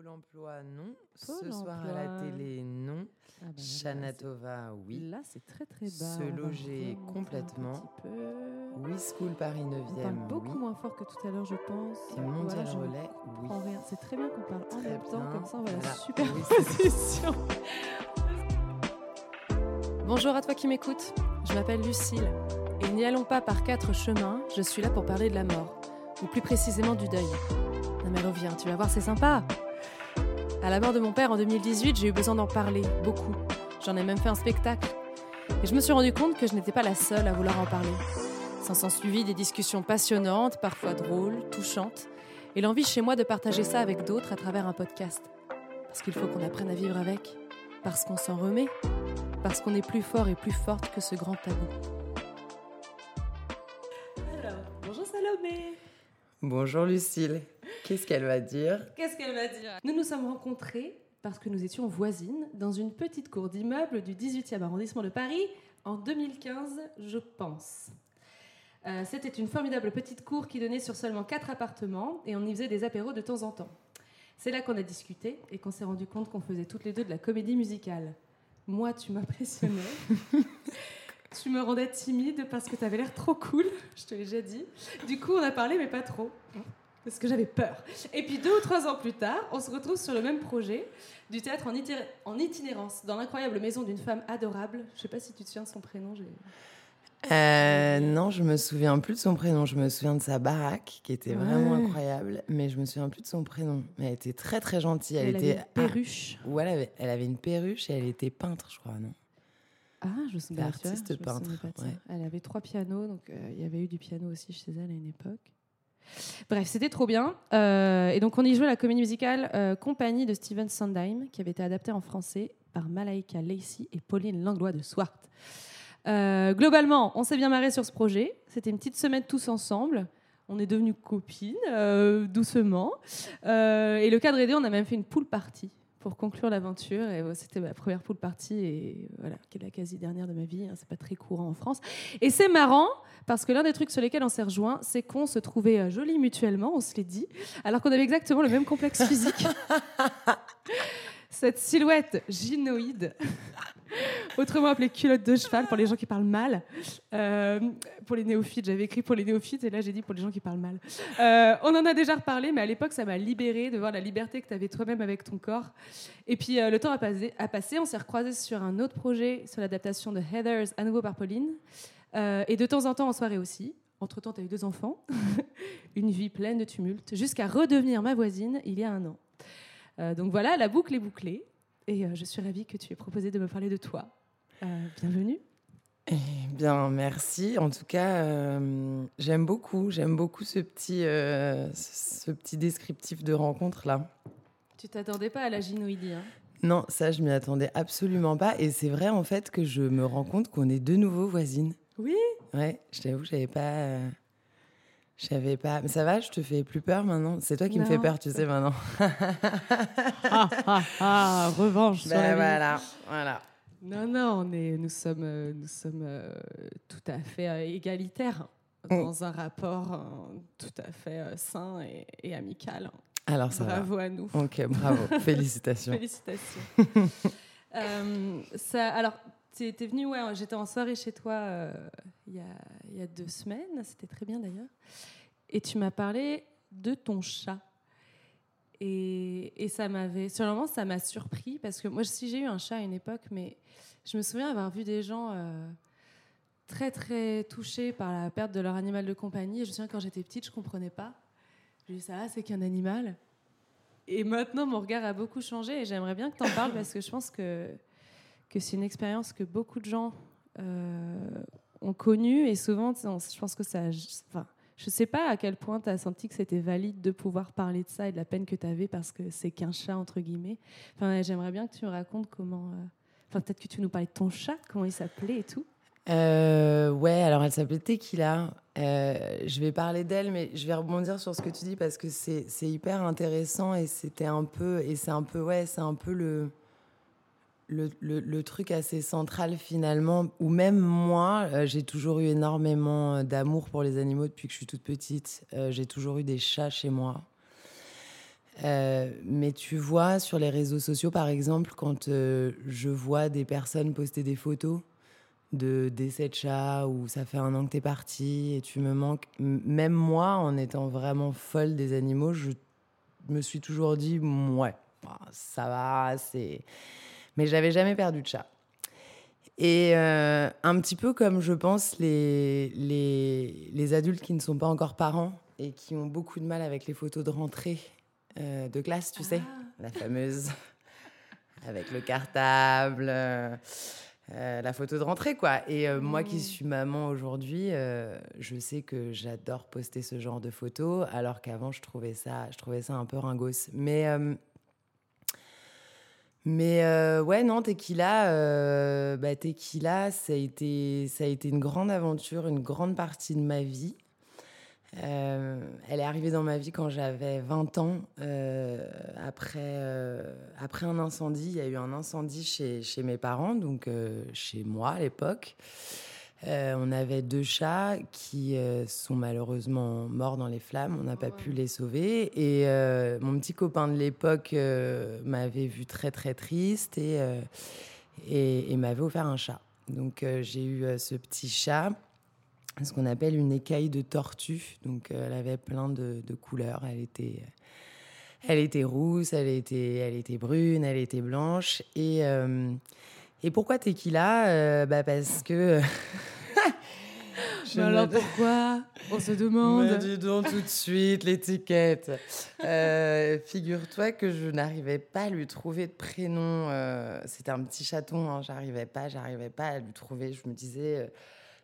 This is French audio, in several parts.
Pôle emploi, non. Pôle Ce soir à la télé, non. Ah là, Chanatova, oui. Là, c'est très très bas. Se On loger un complètement. petit peu. Oui, School Paris On 9e, parle beaucoup oui. moins fort que tout à l'heure, je pense. Et Mondial Voilà, Relais, oui. rien. C'est très bien qu'on parle en même temps, comme ça on va la Voilà. super Oui, c'est ça. position. Bonjour à toi qui m'écoutes, je m'appelle Lucille et n'y allons pas par quatre chemins, je suis là pour parler de la mort, ou plus précisément du deuil. Non mais reviens, tu vas voir, c'est sympa. À la mort de mon père en 2018, j'ai eu besoin d'en parler, beaucoup. J'en ai même fait un spectacle. Et je me suis rendu compte que je n'étais pas la seule à vouloir en parler. S'en sont suivi des discussions passionnantes, parfois drôles, touchantes, et l'envie chez moi de partager ça avec d'autres à travers un podcast. Parce qu'il faut qu'on apprenne à vivre avec, parce qu'on s'en remet, parce qu'on est plus fort et plus forte que ce grand tabou. Alors, bonjour Salomé Bonjour Lucille. Qu'est-ce qu'elle va dire Qu'est-ce qu'elle va dire Nous nous sommes rencontrés parce que nous étions voisines dans une petite cour d'immeuble du 18e arrondissement de Paris en 2015, je pense. Euh, C'était une formidable petite cour qui donnait sur seulement quatre appartements et on y faisait des apéros de temps en temps. C'est là qu'on a discuté et qu'on s'est rendu compte qu'on faisait toutes les deux de la comédie musicale. Moi, tu m'impressionnais. tu me rendais timide parce que tu avais l'air trop cool, je te l'ai déjà dit. Du coup, on a parlé, mais pas trop. Parce que j'avais peur. Et puis deux ou trois ans plus tard, on se retrouve sur le même projet du théâtre en, itinérance dans l'incroyable maison d'une femme adorable. Je sais pas si tu te souviens de son prénom. Euh, non, je me souviens plus de son prénom. Je me souviens de sa baraque, qui était vraiment Ouais. incroyable, mais je me souviens plus de son prénom. Mais elle était très très gentille. Elle, Elle avait était une perruche. Ah, ou elle avait, elle avait une perruche et elle était peintre, je crois, non? Ah, je me souviens. Artiste peintre, ouais. Elle avait trois pianos, donc euh, il y avait eu du piano aussi chez elle à une époque. Bref, c'était trop bien. Euh, et donc on y jouait la comédie musicale euh, Compagnie de Steven Sondheim, qui avait été adaptée en français par Malaika Lacey et Pauline Langlois de Swart. Euh, globalement, on s'est bien marré sur ce projet. C'était une petite semaine tous ensemble. On est devenus copines, doucement. Et le cadre aidé, on a même fait une pool party pour conclure l'aventure. Et euh, c'était ma première pool party, et voilà, qui est la quasi dernière de ma vie. hein. C'est pas très courant en France. Et c'est marrant parce que l'un des trucs sur lesquels on s'est rejoint, c'est qu'on se trouvait euh, jolis mutuellement, on se l'est dit, alors qu'on avait exactement le même complexe physique. Cette silhouette gynoïde, autrement appelée culotte de cheval pour les gens qui parlent mal. Euh, pour les néophytes, j'avais écrit pour les néophytes et là j'ai dit pour les gens qui parlent mal. Euh, on en a déjà reparlé, mais à l'époque ça m'a libérée de voir la liberté que tu avais toi-même avec ton corps. Et puis euh, le temps a passé, a passé on s'est recroisés sur un autre projet, sur l'adaptation de Heathers, à nouveau par Pauline. Et de temps en temps en soirée aussi. Entre-temps, tu as eu deux enfants, une vie pleine de tumulte, jusqu'à redevenir ma voisine il y a un an. Donc voilà, la boucle est bouclée. Et euh, je suis ravie que tu aies proposé de me parler de toi. Euh, bienvenue. Eh bien, merci. En tout cas, euh, j'aime beaucoup, j'aime beaucoup ce petit, euh, ce petit descriptif de rencontre là. Tu t'attendais pas à la gynoïdie, hein? Non, ça, je m'y attendais absolument pas. Et c'est vrai en fait que je me rends compte qu'on est de nouveau voisines. Oui? Ouais, je t'avoue, j'avais pas. Je savais pas. Mais ça va, je te fais plus peur maintenant. C'est toi qui me fais peur, tu sais maintenant. Ah, ah, ah, revanche sur la Ben vie. voilà, voilà. Non, non, on est, nous sommes, euh, nous sommes euh, tout à fait euh, égalitaires Mm. dans un rapport euh, tout à fait sain et, et amical. Alors ça Bravo à nous. va. Ok, bravo. Félicitations. Félicitations. Ça, alors, tu venu, ouais, j'étais en soirée chez toi euh, il y, a, deux semaines, c'était très bien d'ailleurs, et tu m'as parlé de ton chat. Et, ça m'avait, sur ça m'a surpris parce que moi, si j'ai eu un chat à une époque, mais je me souviens avoir vu des gens euh, très très touchés par la perte de leur animal de compagnie. Et je me souviens quand j'étais petite, je comprenais pas. Je dis ça, c'est qu'un animal. Et maintenant, mon regard a beaucoup changé et j'aimerais bien que tu en parles parce que je pense que, que c'est une expérience que beaucoup de gens euh, ont connue et souvent, je pense que ça. Enfin, je sais pas à quel point tu as senti que c'était valide de pouvoir parler de ça et de la peine que tu avais parce que c'est qu'un chat, entre guillemets. Enfin, j'aimerais bien que tu me racontes comment. euh, Enfin, peut-être que tu nous parlais de ton chat, comment il s'appelait et tout. Euh, ouais, alors elle s'appelait Tequila. Euh, je vais parler d'elle, mais je vais rebondir sur ce que tu dis parce que c'est hyper intéressant et c'était un peu et c'est un peu ouais, c'est un peu le, le truc assez central finalement. Ou même moi, euh, j'ai toujours eu énormément euh, d'amour pour les animaux depuis que je suis toute petite. Euh, j'ai toujours eu des chats chez moi. mais tu vois, sur les réseaux sociaux, par exemple, quand je vois des personnes poster des photos de décès de chat ou ça fait un an que t'es parti et tu me manques. Même moi, en étant vraiment folle des animaux, je me suis toujours dit, ouais, bah, ça va, c'est. Mais j'avais jamais perdu de chat. Et euh, un petit peu comme je pense les, les, les, adultes qui ne sont pas encore parents et qui ont beaucoup de mal avec les photos de rentrée euh, de classe, tu sais, ah. la fameuse avec le cartable. Euh, la photo de rentrée, quoi. Et moi qui mmh. suis maman aujourd'hui, je sais que j'adore poster ce genre de photos, alors qu'avant, je trouvais ça, je trouvais ça un peu ringos. Mais, mais ouais, non, Tequila, bah, Tequila, ça a, été, une grande aventure, une grande partie de ma vie. Euh, elle est arrivée dans ma vie quand j'avais 20 ans, euh, après, euh, un incendie. Il y a eu un incendie chez mes parents, donc chez moi à l'époque. On avait deux chats qui sont malheureusement morts dans les flammes. On n'a pas pu les sauver. Et mon petit copain de l'époque m'avait vu très très triste et, et, et m'avait offert un chat. Donc j'ai eu ce petit chat ce qu'on appelle une écaille de tortue. Donc, euh, elle avait plein de, couleurs. Elle était, elle était rousse, elle était, elle était brune, elle était blanche. Et, euh, et pourquoi Tequila euh, bah Parce que. Mais alors pourquoi? On se demande. Mais dis donc tout de suite l'étiquette. Figure-toi que je n'arrivais pas à lui trouver de prénom. C'était un petit chaton, hein, j'arrivais pas, j'arrivais pas à lui trouver. Je me disais,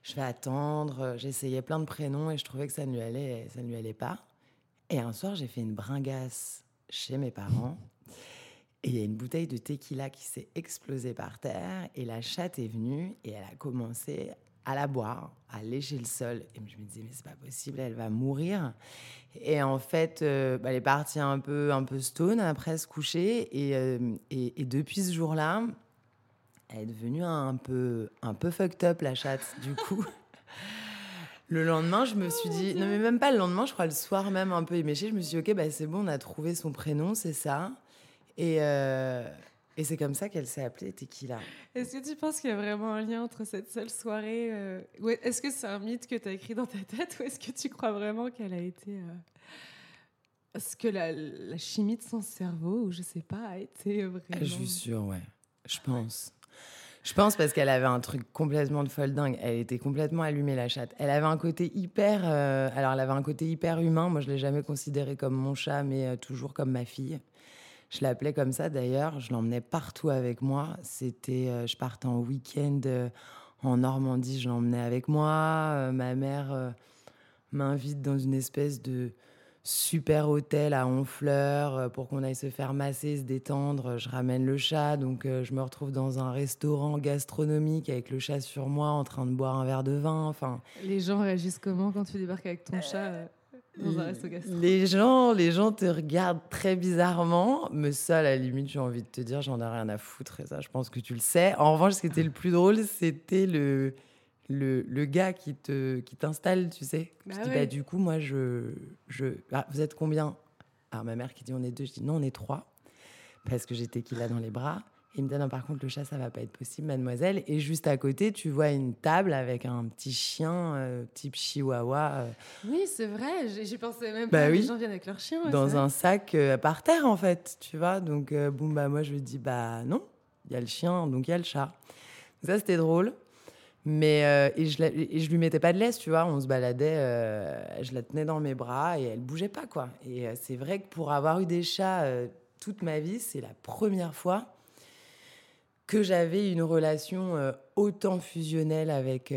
je vais attendre. Euh, j'essayais plein de prénoms et je trouvais que ça ne lui allait, ça ne lui allait pas. Et un soir, j'ai fait une bringasse chez mes parents. Et il y a une bouteille de tequila qui s'est explosée par terre. Et la chatte est venue et elle a commencé à la boire, à lécher le sol. Et je me disais, mais c'est pas possible, elle va mourir. Et en fait, euh, bah, elle est partie un peu, un peu stone après se coucher. Et, euh, et, et depuis ce jour-là, elle est devenue un peu, un peu fucked up, la chatte, du coup. Le lendemain, je me suis dit, non mais même pas le lendemain, je crois le soir même un peu éméché, je me suis dit, ok, bah, c'est bon, on a trouvé son prénom, c'est ça. Et, euh, et c'est comme ça qu'elle s'est appelée Tequila. Est-ce que tu penses qu'il y a vraiment un lien entre cette seule soirée euh, Est-ce que c'est un mythe que tu as écrit dans ta tête ou est-ce que tu crois vraiment qu'elle a été... Euh... ce que la, la, chimie de son cerveau, ou je sais pas, a été vraiment... Je suis sûre, ouais. Je pense. Je pense parce qu'elle avait un truc complètement de folle dingue. Elle était complètement allumée, la chatte. Elle avait un côté hyper. Euh, alors, elle avait un côté hyper humain. Moi, je l'ai jamais considérée comme mon chat, mais euh, toujours comme ma fille. Je l'appelais comme ça d'ailleurs. Je l'emmenais partout avec moi. C'était, euh, je partais en week-end en Normandie, je l'emmenais avec moi. ma mère m'invite dans une espèce de super hôtel à Honfleur euh, pour qu'on aille se faire masser, se détendre. Je ramène le chat, donc euh, je me retrouve dans un restaurant gastronomique avec le chat sur moi en train de boire un verre de vin. Enfin, les gens réagissent comment quand tu débarques avec ton chat euh, dans un resto gastronomique Les gens, les gens te regardent très bizarrement, mais ça, à la limite, j'ai envie de te dire, j'en ai rien à foutre. Et ça, je pense que tu le sais. En revanche, ce qui était le plus drôle, c'était le le, le, gars qui te qui t'installe, tu sais. Bah je dis, bah, du coup, moi, je. je... Ah, vous êtes combien? Alors, ma mère qui dit on est deux, je dis non, on est trois. Parce que j'étais qu'il a dans les bras. Il me dit non, par contre, le chat, ça va pas être possible, mademoiselle. Et juste à côté, tu vois une table avec un petit chien euh, type chihuahua. Euh. Oui, c'est vrai. J'y pensais même bah pas. Oui. Les gens viennent avec leur chien. dans un sac euh, par terre, en fait, tu vois. Donc, bon, bah, moi, je lui dis bah non, il y a le chien, donc il y a le chat. Ça, c'était drôle. Mais euh, et, je et je lui mettais pas de laisse, tu vois. On se baladait, euh, je la tenais dans mes bras et elle bougeait pas, quoi. Et euh, c'est vrai que pour avoir eu des chats toute ma vie, c'est la première fois que j'avais une relation autant fusionnelle avec,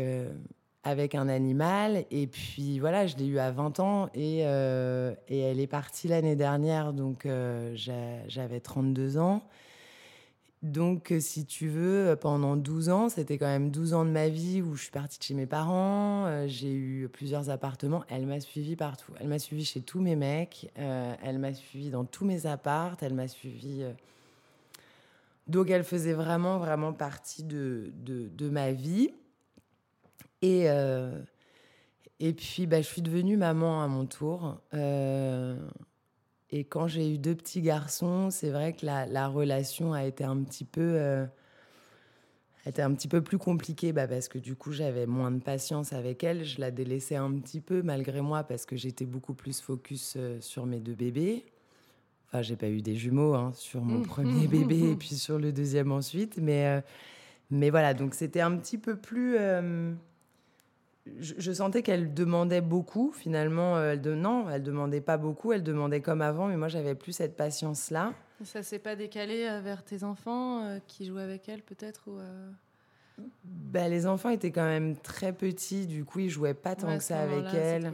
avec un animal. Et puis voilà, je l'ai eu à 20 ans et, et elle est partie l'année dernière, donc j'avais 32 ans. Donc, euh, si tu veux, euh, pendant 12 ans, c'était quand même 12 ans de ma vie où je suis partie de chez mes parents, euh, j'ai eu plusieurs appartements. Elle m'a suivi partout. Elle m'a suivi chez tous mes mecs, elle m'a suivi dans tous mes appartes, elle m'a suivi. Donc, elle faisait vraiment, vraiment partie de, de, ma vie. Et, et puis, bah, je suis devenue maman à mon tour. Et quand j'ai eu deux petits garçons, c'est vrai que la, la, relation a été un petit peu, euh, un petit peu plus compliquée bah, parce que du coup j'avais moins de patience avec elle. Je la délaissais un petit peu malgré moi parce que j'étais beaucoup plus focus euh, sur mes deux bébés. Enfin, j'ai pas eu des jumeaux hein, sur mon premier bébé et puis sur le deuxième ensuite, mais euh, mais voilà. Donc c'était un petit peu plus je, sentais qu'elle demandait beaucoup. Finalement, euh, elle de, non, elle demandait pas beaucoup. Elle demandait comme avant, mais moi, j'avais plus cette patience-là. Ça s'est pas décalé euh, vers tes enfants euh, qui jouaient avec elle, peut-être ou ben, les enfants étaient quand même très petits, du coup, ils jouaient pas tant que ça avec elle.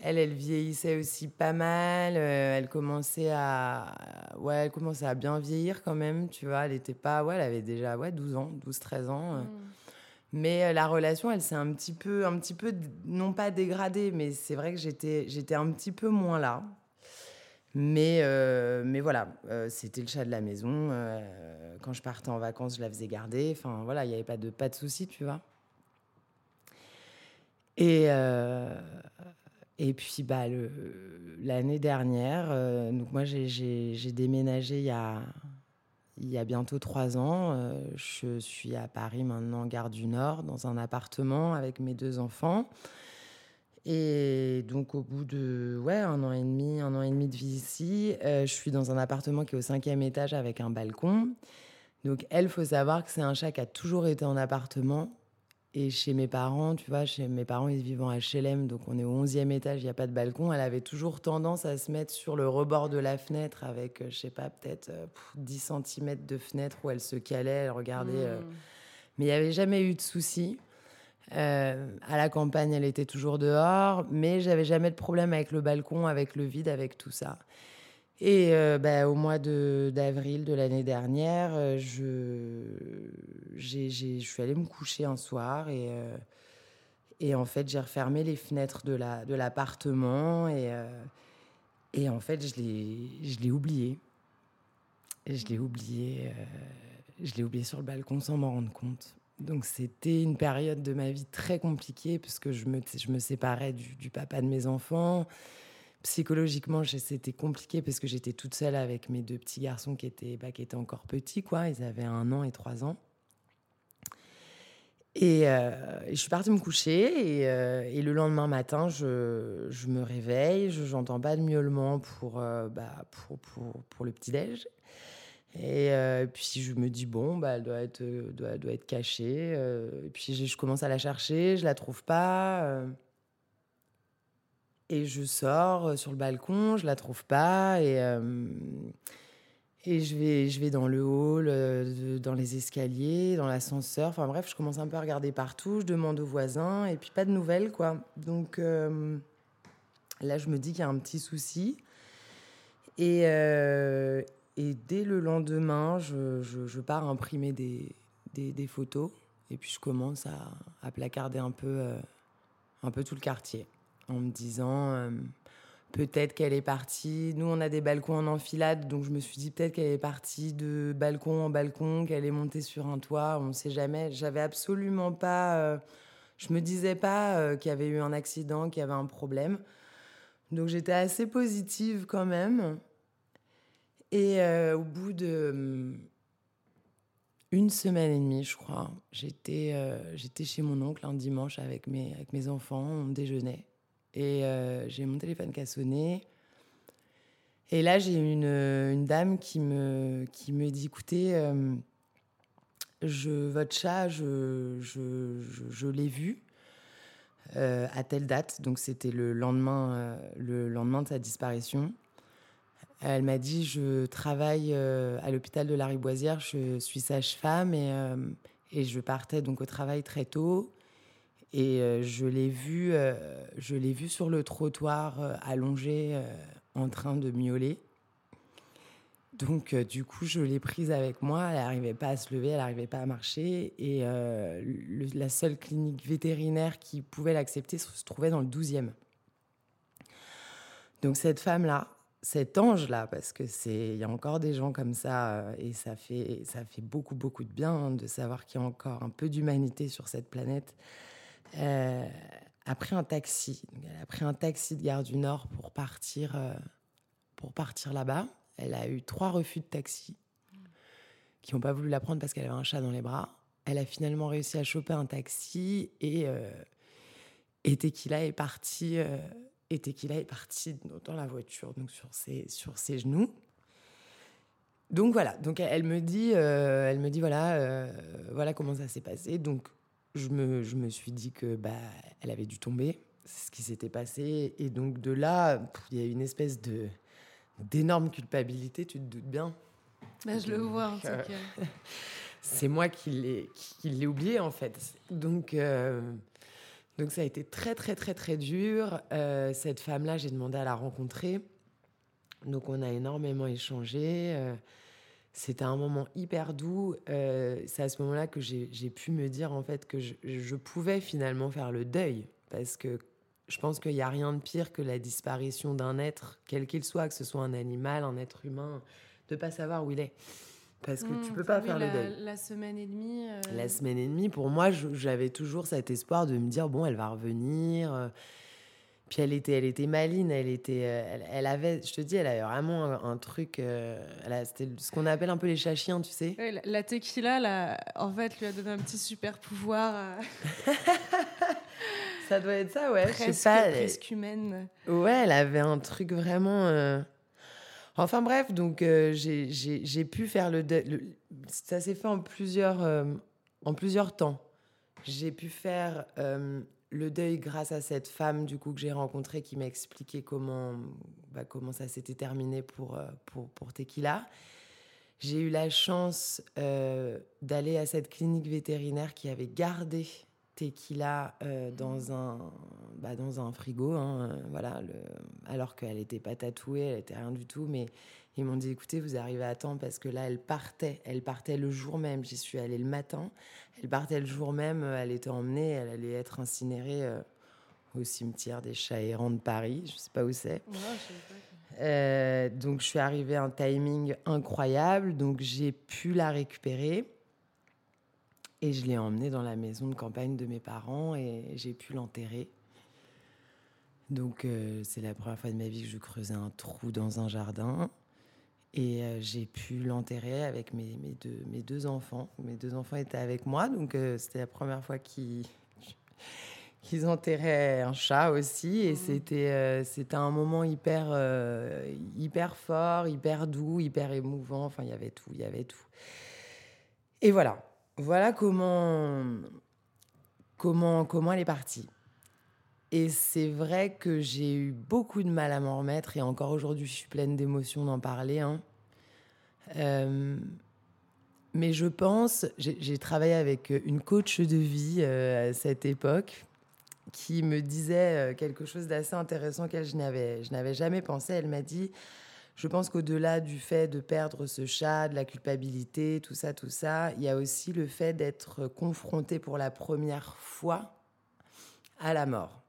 Elle, elle vieillissait aussi pas mal. elle commençait à, ouais, elle commençait à bien vieillir quand même, tu vois. Elle était pas, ouais, elle avait déjà, ouais, 12 ans, 12-13 ans. Hmm. Mais euh, la relation, elle s'est un petit peu, un petit peu, non pas dégradée, mais c'est vrai que j'étais, j'étais un petit peu moins là. Mais, euh, mais voilà, euh, c'était le chat de la maison. quand je partais en vacances, je la faisais garder. Enfin voilà, il n'y avait pas de, pas de souci, tu vois. Et, et puis bah, l'année dernière, donc moi j'ai déménagé il y a, il y a bientôt trois ans. Euh, je suis à Paris maintenant, gare du Nord, dans un appartement avec mes deux enfants. Et donc, au bout de ouais, un an et demi, un an et demi de vie ici, euh, je suis dans un appartement qui est au cinquième étage avec un balcon. Donc, elle, faut savoir que c'est un chat qui a toujours été en appartement. Et chez mes parents, tu vois, chez mes parents, ils vivent en HLM, donc on est au 11e étage, il n'y a pas de balcon. Elle avait toujours tendance à se mettre sur le rebord de la fenêtre avec, euh, je sais pas, peut-être 10 euh, cm de fenêtre où elle se calait, elle regardait. Euh. Mmh. Mais il n'y avait jamais eu de souci. à la campagne, elle était toujours dehors, mais j'avais jamais de problème avec le balcon, avec le vide, avec tout ça. Et euh, bah, au mois d'avril de, l'année dernière, euh, je, suis allée me coucher un soir et, euh, en fait, j'ai refermé les fenêtres de, la, de l'appartement et, en fait, je l'ai, oublié. je l'ai oublié, je oublié sur le balcon sans m'en rendre compte. Donc c'était une période de ma vie très compliquée puisque je me, je me séparais du papa de mes enfants psychologiquement, c'était compliqué parce que j'étais toute seule avec mes deux petits garçons qui étaient, bah, qui étaient encore petits, quoi. Ils avaient un an et trois ans. Et, euh, je suis partie me coucher et, euh, le lendemain matin, je, je me réveille, je n'entends pas de miaulement pour, euh, bah, pour, pour, pour, le petit-déj. Et puis je me dis, bon, bah, elle doit être, doit, doit être cachée. et puis je, je, commence à la chercher, je la trouve pas. Et je sors euh, sur le balcon, je la trouve pas et euh, et je vais je vais dans le hall, euh, dans les escaliers, dans l'ascenseur. Enfin bref, je commence un peu à regarder partout. Je demande aux voisins et puis pas de nouvelles quoi. Donc là, je me dis qu'il y a un petit souci. Et, et dès le lendemain, je, je, pars imprimer des, des, des, photos et puis je commence à, à placarder un peu, un peu tout le quartier en me disant euh, peut-être qu'elle est partie. Nous, on a des balcons en enfilade, donc je me suis dit peut-être qu'elle est partie de balcon en balcon, qu'elle est montée sur un toit. On ne sait jamais. J'avais absolument pas. Euh, je me disais pas euh, qu'il y avait eu un accident, qu'il y avait un problème. Donc j'étais assez positive quand même. Et au bout de une semaine et demie, je crois, j'étais j'étais chez mon oncle un dimanche avec mes, avec mes enfants, on déjeunait. Et euh, j'ai mon téléphone qui a sonné. Et là, j'ai une, une, dame qui me, qui me dit écoutez, euh, je, votre chat, je, je, l'ai vu euh, à telle date. Donc, c'était le, lendemain le lendemain de sa disparition. Elle m'a dit Je travaille à l'hôpital de la Riboisière, je suis sage-femme et, et je partais donc au travail très tôt. Et euh, je l'ai vu, euh, je l'ai vu sur le trottoir euh, allongé en train de miauler. Donc, du coup, je l'ai prise avec moi. Elle n'arrivait pas à se lever, elle n'arrivait pas à marcher. Et la seule clinique vétérinaire qui pouvait l'accepter se trouvait dans le 12e. Donc, cette femme-là, cet ange-là, parce que c'est, il y a encore des gens comme ça, et ça fait, ça fait beaucoup, beaucoup de bien de savoir qu'il y a encore un peu d'humanité sur cette planète euh, a pris un taxi. elle a pris un taxi de Gare du Nord pour partir, euh, partir là-bas. Elle a eu trois refus de taxi qui n'ont pas voulu la prendre parce qu'elle avait un chat dans les bras. Elle a finalement réussi à choper un taxi et, euh, et Tequila est parti. Euh, et Tequila est parti dans la voiture, donc sur ses, sur ses genoux. Donc voilà, donc elle me dit, euh, elle me dit voilà, euh, voilà comment ça s'est passé. Donc je me, je me suis dit que bah elle avait dû tomber, c'est ce qui s'était passé. Et donc de là, il y a une espèce de d'énorme culpabilité, tu te doutes bien. Bah, je le vois. En euh, c'est moi qui l'ai qui l'ai oublié en fait. Donc donc ça a été très très très très dur. cette femme-là, j'ai demandé à la rencontrer. Donc on a énormément échangé. Euh, c'était un moment hyper doux. Euh, c'est à ce moment-là que j'ai pu me dire en fait que je, pouvais finalement faire le deuil parce que je pense qu'il n'y a rien de pire que la disparition d'un être, quel qu'il soit, que ce soit un animal, un être humain, de pas savoir où il est. Parce que tu mmh, peux pas faire le deuil. La semaine et demie. Euh, la semaine et demie, pour moi, j'avais toujours cet espoir de me dire bon, elle va revenir. Puis elle était, elle était maline, elle était, euh, elle, avait, je te dis, elle avait vraiment un, truc, euh, c'était ce qu'on appelle un peu les chats chiens, tu sais. la, tequila, là, en fait, lui a donné un petit super pouvoir. Euh. ça doit être ça, ouais. Presque, je sais pas, presque humaine. Ouais, elle avait un truc vraiment. Enfin bref, donc j'ai pu faire le, ça s'est fait en plusieurs, en plusieurs temps. J'ai pu faire le deuil grâce à cette femme du coup que j'ai rencontrée qui m'a expliqué comment, bah, comment ça s'était terminé pour, euh, pour, pour Tequila. J'ai eu la chance euh, d'aller à cette clinique vétérinaire qui avait gardé Tequila euh, dans, un, bah, dans un frigo, hein, voilà, le, alors qu'elle n'était pas tatouée, elle n'était rien du tout, mais ils m'ont dit écoutez, vous arrivez à temps parce que là, elle partait. Elle partait le jour même. J'y suis allée le matin. Elle partait le jour même. Elle était emmenée. Elle allait être incinérée euh, au cimetière des chats errants de Paris. Je ne sais pas où c'est. Euh, donc, je suis arrivée à un timing incroyable. Donc, j'ai pu la récupérer. Et je l'ai emmenée dans la maison de campagne de mes parents et j'ai pu l'enterrer. Donc, euh, c'est la première fois de ma vie que je creusais un trou dans un jardin. Et euh, j'ai pu l'enterrer avec mes, mes, deux, mes deux enfants. Mes deux enfants étaient avec moi, donc euh, c'était la première fois qu'ils qu'ils enterraient un chat aussi. Et mmh. c'était euh, c'était un moment hyper, hyper fort, hyper doux, hyper émouvant. Enfin, il y avait tout, il y avait tout. Et voilà. Voilà comment, comment, comment elle est partie. Et c'est vrai que j'ai eu beaucoup de mal à m'en remettre et encore aujourd'hui, je suis pleine d'émotions d'en parler. Hein. Euh, mais je pense, j'ai travaillé avec une coach de vie euh, à cette époque qui me disait euh, quelque chose d'assez intéressant auquel je n'avais jamais pensé. Elle m'a dit, je pense qu'au-delà du fait de perdre ce chat, de la culpabilité, tout ça, tout ça, il y a aussi le fait d'être confronté pour la première fois à la mort.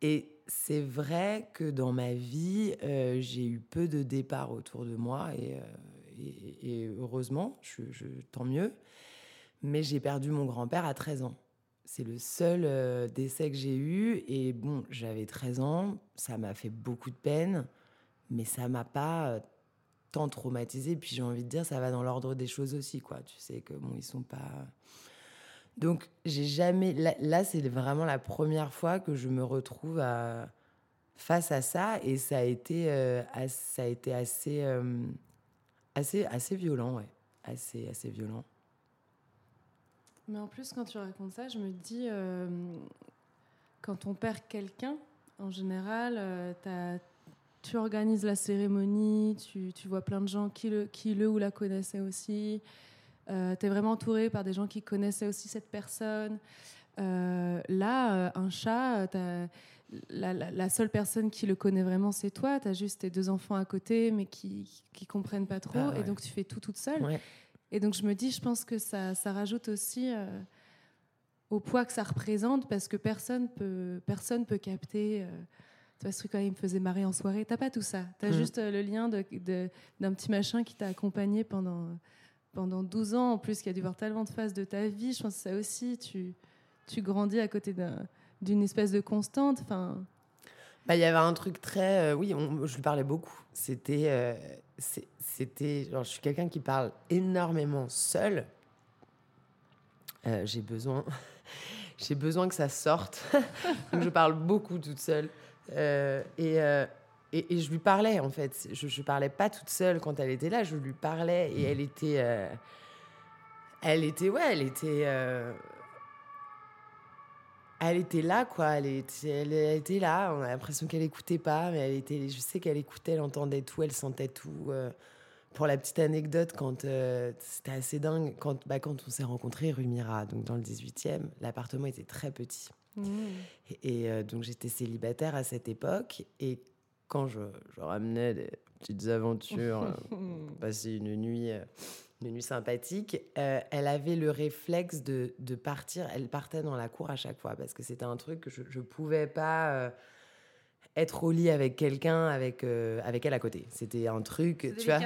Et c'est vrai que dans ma vie, euh, j'ai eu peu de départs autour de moi et, euh, heureusement, je, tant mieux. Mais j'ai perdu mon grand-père à 13 ans. C'est le seul euh, décès que j'ai eu. Et bon, j'avais 13 ans, ça m'a fait beaucoup de peine, mais ça m'a pas tant traumatisé. Puis j'ai envie de dire, ça va dans l'ordre des choses aussi, quoi. Tu sais que bon, ils sont pas donc, j'ai jamais. Là, c'est vraiment la première fois que je me retrouve à, face à ça, et ça a été, euh, ça a été assez, euh, assez, assez violent, ouais, assez, assez violent. Mais en plus, quand tu racontes ça, je me dis, euh, quand on perd quelqu'un, en général, tu organises la cérémonie, tu, tu, vois plein de gens qui le, qui le ou la connaissaient aussi. Euh, tu es vraiment entouré par des gens qui connaissaient aussi cette personne. Euh, là, euh, un chat, la, seule personne qui le connaît vraiment, c'est toi. Tu as juste tes deux enfants à côté, mais qui ne comprennent pas trop. Ah et donc, tu fais tout toute seule. Et donc, je me dis, je pense que ça, ça rajoute aussi au poids que ça représente, parce que personne peut, personne peut capter. tu vois, ce truc, quand il me faisait marrer en soirée. T'as pas tout ça. Tu as mm. juste le lien d'un de, d'un petit machin qui t'a accompagné pendant pendant 12 ans, en plus, qui a dû voir tellement de phases de ta vie, je pense que ça aussi, tu, tu grandis à côté d'une espèce de constante. Enfin... Bah, il y avait un truc très. oui, je lui parlais beaucoup. C'était. c'était genre, je suis quelqu'un qui parle énormément seul. j'ai besoin. j'ai besoin que ça sorte. Donc je parle beaucoup toute seule. et et, je lui parlais, en fait. Je ne parlais pas toute seule quand elle était là, je lui parlais et elle était. Euh, elle était, ouais, elle était. Euh, elle était là, quoi. Elle était, elle était là. On a l'impression qu'elle écoutait pas, mais elle était. Je sais qu'elle écoutait, elle entendait tout, elle sentait tout. Euh. pour la petite anecdote, quand c'était assez dingue, quand, bah, quand on s'est rencontrés rue Mira, donc dans le 18e, l'appartement était très petit. Mmh. Et, et donc j'étais célibataire à cette époque. Et quand je, ramenais des petites aventures, euh, passer une nuit, euh, une nuit sympathique, euh, elle avait le réflexe de, de, partir. Elle partait dans la cour à chaque fois parce que c'était un truc que je ne pouvais pas être au lit avec quelqu'un avec, avec elle à côté. C'était un truc, tu vois.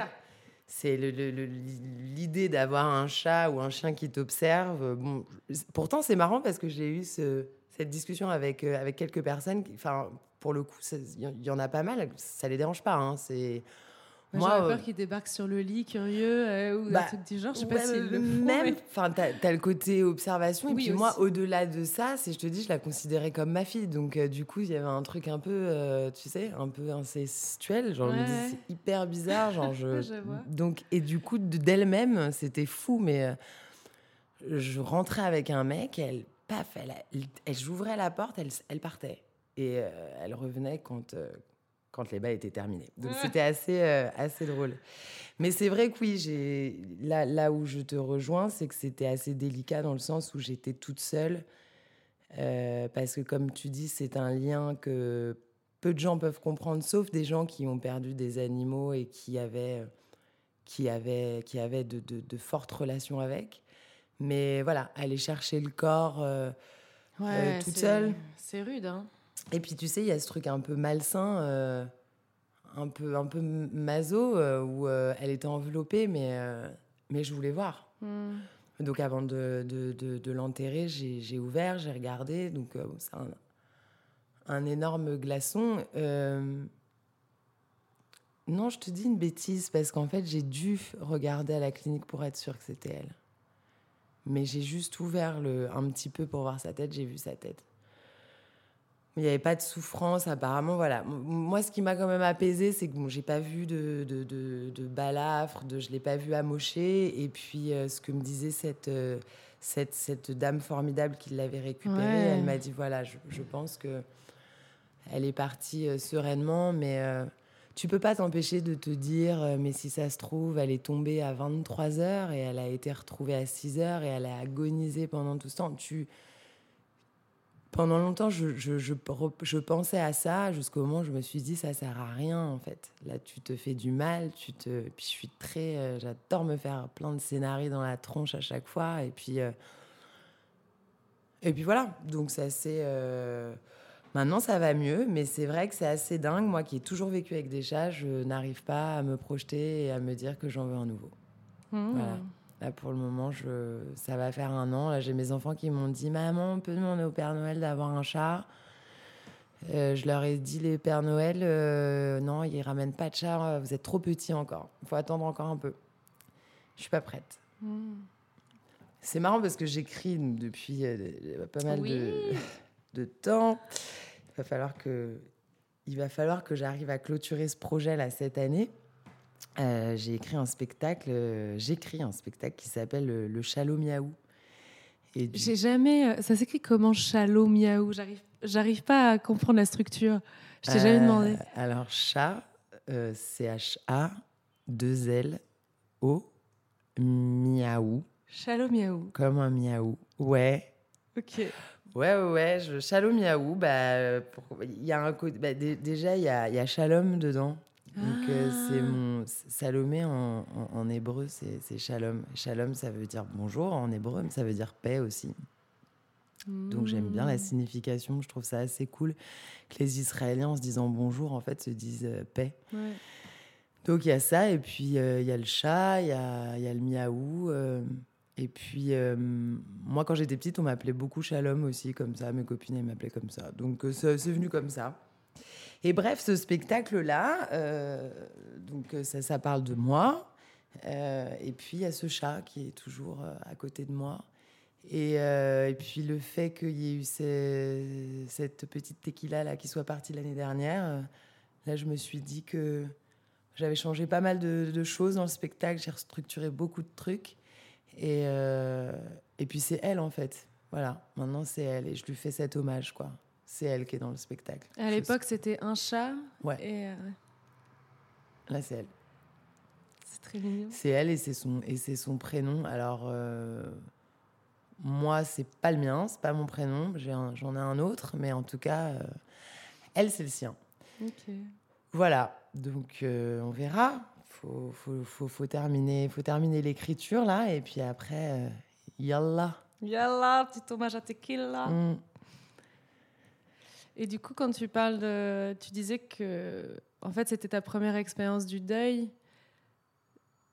C'est l'idée d'avoir un chat ou un chien qui t'observe. Bon, pourtant, c'est marrant parce que j'ai eu ce, cette discussion avec, avec quelques personnes. Enfin, pour le coup, il y, en a pas mal, ça les dérange pas. Hein, c'est. Moi, J'aurais peur euh, qu'ils débarquent sur le lit, curieux, euh, ou bah, un truc du genre. Je sais pas si le Même, enfin, t'as as le côté observation. et puis moi, au-delà de ça, c'est, je te dis, je la considérais comme ma fille. Donc, euh, du coup, il y avait un truc un peu, tu sais, un peu incestuel. Genre, c'est hyper bizarre. Genre, je... je donc, et du coup, d'elle-même, c'était fou. Mais je rentrais avec un mec, elle, paf, elle, elle, j'ouvrais la porte, elle, elle partait et euh, elle revenait quand, euh, quand les bas étaient terminés. Donc c'était assez, euh, assez drôle. Mais c'est vrai que oui, j'ai là, là où je te rejoins, c'est que c'était assez délicat dans le sens où j'étais toute seule. parce que comme tu dis, c'est un lien que peu de gens peuvent comprendre, sauf des gens qui ont perdu des animaux et qui avaient, qui avaient, qui avaient de, de, de fortes relations avec. Mais voilà, aller chercher le corps toute seule. C'est rude, hein et puis, tu sais, il y a ce truc un peu malsain, euh, un, peu, un peu maso, euh, où euh, elle était enveloppée, mais, mais je voulais voir. Hmm. Donc, avant de, de, de, l'enterrer, j'ai ouvert, j'ai regardé. Donc, c'est un, un, énorme glaçon. Non, je te dis une bêtise, parce qu'en fait, j'ai dû regarder à la clinique pour être sûre que c'était elle. Mais j'ai juste ouvert le, un petit peu pour voir sa tête, j'ai vu sa tête. Il n'y avait pas de souffrance, apparemment. Voilà. Moi, ce qui m'a quand même apaisé, c'est que bon, j'ai pas vu de, de, de, de balafre, de, je l'ai pas vu amocher. Et puis, euh, ce que me disait cette, euh, cette, cette, dame formidable qui l'avait récupérée, elle m'a dit voilà, je, je, pense que elle est partie euh, sereinement, mais tu peux pas t'empêcher de te dire mais si ça se trouve, elle est tombée à 23 heures et elle a été retrouvée à 6 heures et elle a agonisé pendant tout ce temps. Tu pendant longtemps, je, je, je, pensais à ça jusqu'au moment où je me suis dit ça sert à rien en fait. Là, tu te fais du mal, tu te. Puis je suis très, euh, j'adore me faire plein de scénarios dans la tronche à chaque fois, et puis euh, et puis voilà. Donc ça c'est. Euh, maintenant, ça va mieux, mais c'est vrai que c'est assez dingue. Moi, qui ai toujours vécu avec des chats, je n'arrive pas à me projeter et à me dire que j'en veux un nouveau. Mmh. Voilà. Là, pour le moment, je... ça va faire un an. Là, j'ai mes enfants qui m'ont dit Maman, on peut demander au Père Noël d'avoir un chat euh, Je leur ai dit Les Pères Noël, euh, non, ils ramènent pas de chat, vous êtes trop petits encore. Il faut attendre encore un peu. Je suis pas prête. Hmm. C'est marrant parce que j'écris depuis euh, pas mal de, de temps. Il va falloir que, il va falloir que j'arrive à clôturer ce projet là cette année. Euh, j'ai écrit un spectacle, euh, j'écris un spectacle qui s'appelle le, le Chalot Miaou. J'ai jamais. Euh, ça s'écrit comment Chalot Miaou? J'arrive, j'arrive pas à comprendre la structure. Je t'ai jamais demandé. Alors chat, C-H-A 2 L O Miaou. Chalot Miaou. Comme un miaou. Ouais. Ok. Ouais, ouais, ouais. Je, Chalot Miaou, bah, il y a un bah, déjà, il y a, y a Shalom dedans. Donc, euh, c'est ah. mon Salomé en, en, hébreu, c'est Shalom. Shalom, ça veut dire bonjour en hébreu, mais ça veut dire paix aussi. Donc, j'aime bien la hmm. signification. Je trouve ça assez cool que les Israéliens, en se disant bonjour, en fait, se disent euh, paix. Donc, il y a ça, et puis euh, il y a le chat, il y a, y a, le miaou. et puis, moi, quand j'étais petite, on m'appelait beaucoup Shalom aussi, comme ça. Mes copines, elles m'appelaient comme ça. Donc, c'est venu comme ça. Et bref, ce spectacle-là, donc ça, ça parle de moi. et puis il y a ce chat qui est toujours à côté de moi. Et, puis le fait qu'il y ait eu cette petite tequila là qui soit partie l'année dernière, là je me suis dit que j'avais changé pas mal de, choses dans le spectacle, j'ai restructuré beaucoup de trucs. Et, euh, et puis c'est elle en fait. Voilà, maintenant c'est elle et je lui fais cet hommage quoi. C'est elle qui est dans le spectacle. À l'époque c'était un chat. Ouais. Et euh, Là c'est elle. C'est très mignon. C'est elle et c'est son et son prénom. Alors euh, moi c'est pas le mien, c'est pas mon prénom. J'en ai, un autre, mais en tout cas elle c'est le sien. Ok. Voilà. Donc euh, on verra. Faut, faut, faut, faut terminer, faut terminer l'écriture là, et puis après, euh, yallah. Yallah, petit hommage à Tequila. Mm. Et du coup, quand tu parles de, tu disais que, en fait, c'était ta première expérience du deuil.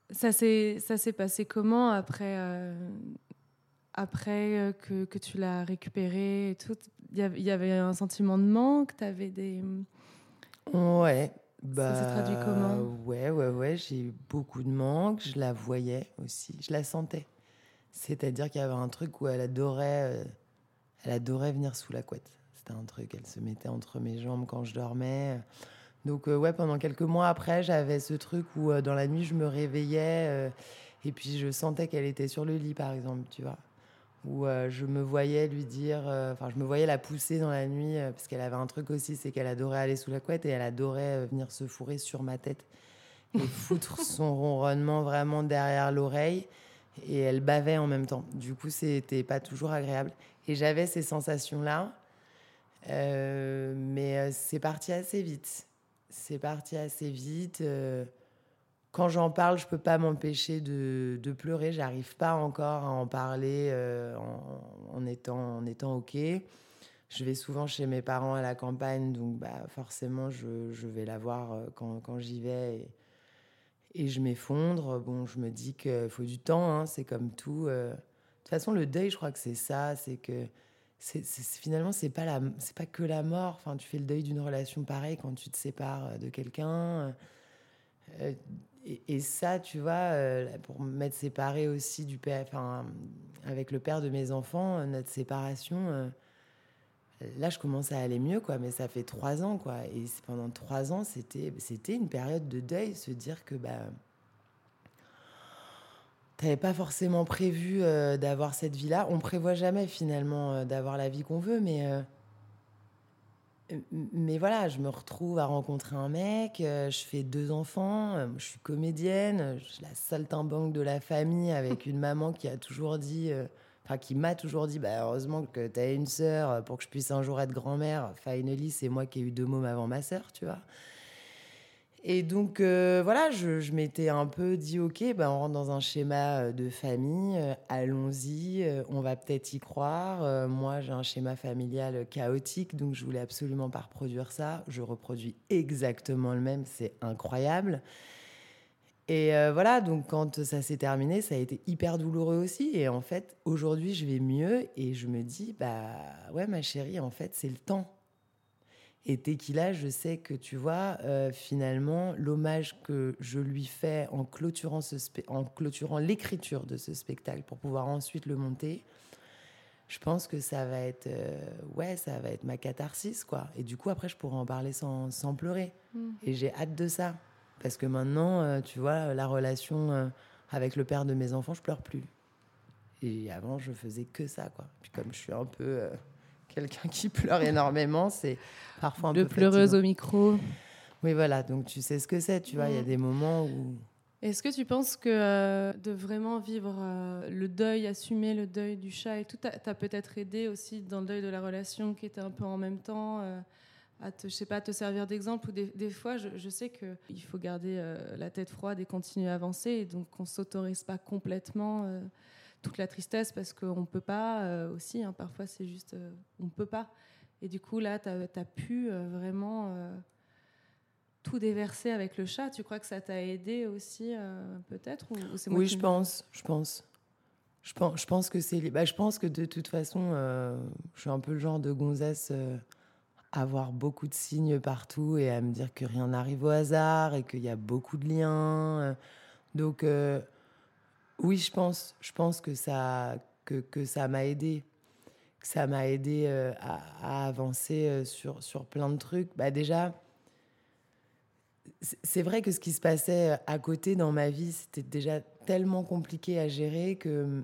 Ça s'est, passé comment après, euh, après que, que tu l'as récupéré et tout? Il y avait un sentiment de manque? T'avais des Ouais, bah, ça s'est traduit comment? Ouais, ouais, ouais. J'ai eu beaucoup de manque. Je la voyais aussi. Je la sentais. C'est-à-dire qu'il y avait un truc où elle adorait, euh, elle adorait venir sous la couette. C'était un truc. Elle se mettait entre mes jambes quand je dormais. Donc euh, ouais, pendant quelques mois après, j'avais ce truc où euh, dans la nuit, je me réveillais et puis je sentais qu'elle était sur le lit, par exemple, tu vois où euh, je me voyais lui dire, euh, enfin, je me voyais la pousser dans la nuit, euh, parce qu'elle avait un truc aussi, c'est qu'elle adorait aller sous la couette et elle adorait venir se fourrer sur ma tête et foutre son ronronnement vraiment derrière l'oreille. Et elle bavait en même temps. Du coup, c'était pas toujours agréable. Et j'avais ces sensations-là. Mais c'est parti assez vite. C'est parti assez vite quand j'en parle, je peux pas m'empêcher de, de, pleurer. J'arrive pas encore à en parler euh, en, étant, OK. Je vais souvent chez mes parents à la campagne, donc bah, forcément, je, vais la voir euh, quand, j'y vais et, je m'effondre. Bon, je me dis qu'il faut du temps, hein, c'est comme tout. Euh. De toute façon, le deuil, je crois que c'est ça, c'est que c'est, finalement, c'est pas, c'est pas que la mort. Enfin, tu fais le deuil d'une relation pareille quand tu te sépares de quelqu'un. Et, ça, tu vois, euh, pour m'être séparée aussi du père, enfin, avec le père de mes enfants, euh, notre séparation, euh, là, je commence à aller mieux, quoi. Mais ça fait trois ans, quoi. Et pendant trois ans, c'était, c'était une période de deuil, se dire que, bah, t'avais pas forcément prévu d'avoir cette vie-là. On prévoit jamais finalement d'avoir la vie qu'on veut, mais mais voilà, je me retrouve à rencontrer un mec, euh, je fais deux enfants, euh, je suis comédienne, je suis la saltimbanque de la famille avec une maman qui a toujours dit, euh, enfin qui m'a toujours dit, bah, heureusement que tu as une sœur pour que je puisse un jour être grand-mère. Finally, c'est moi qui ai eu deux mômes avant ma sœur, tu vois. Et donc, euh, voilà, je, m'étais un peu dit, OK, ben, on rentre dans un schéma euh, de famille, euh, allons-y, on va peut-être y croire. moi, j'ai un schéma familial chaotique, donc je voulais absolument pas reproduire ça. Je reproduis exactement le même, c'est incroyable. Et voilà, donc quand ça s'est terminé, ça a été hyper douloureux aussi. Et en fait, aujourd'hui, je vais mieux et je me dis, bah ouais, ma chérie, en fait, c'est le temps. Et Tequila, je sais que tu vois, euh, finalement, l'hommage que je lui fais en clôturant, ce en clôturant l'écriture de ce spectacle pour pouvoir ensuite le monter, je pense que ça va être, euh, ouais, ça va être ma catharsis, quoi. Et du coup, après, je pourrai en parler sans, sans pleurer. Mm. Et j'ai hâte de ça. Parce que maintenant, euh, tu vois, la relation avec le père de mes enfants, je pleure plus. Et avant, je faisais que ça, quoi. Puis comme je suis un peu quelqu'un qui pleure énormément, c'est parfois un de peu. pleureuse au micro. Oui, voilà. Donc tu sais ce que c'est, tu vois. Il y a mm. des moments où. Est-ce que tu penses que euh, de vraiment vivre euh, le deuil, assumer le deuil du chat et tout, t'as peut-être aidé aussi dans le deuil de la relation qui était un peu en même temps euh, à te, je sais pas, te servir d'exemple ou des, fois, je, je sais qu'il faut garder la tête froide et continuer à avancer, et donc on s'autorise pas complètement toute la tristesse parce qu'on ne peut pas euh, aussi. Hein, parfois, c'est juste, euh, on ne peut pas. Et du coup, là, tu as, pu euh, vraiment tout déverser avec le chat. Tu crois que ça t'a aidé aussi, peut-être ou, Oui, je pense, je pense. Je pense, je pense que c'est. Bah, je pense que de toute façon, je suis un peu le genre de gonzesse avoir beaucoup de signes partout et à me dire que rien n'arrive au hasard et qu'il y a beaucoup de liens. Donc, oui, je pense, je pense que ça, que, ça m'a aidé. Que ça m'a aidé euh, à, avancer euh, sur, sur plein de trucs. Bah, déjà, c'est vrai que ce qui se passait à côté dans ma vie, c'était déjà tellement compliqué à gérer que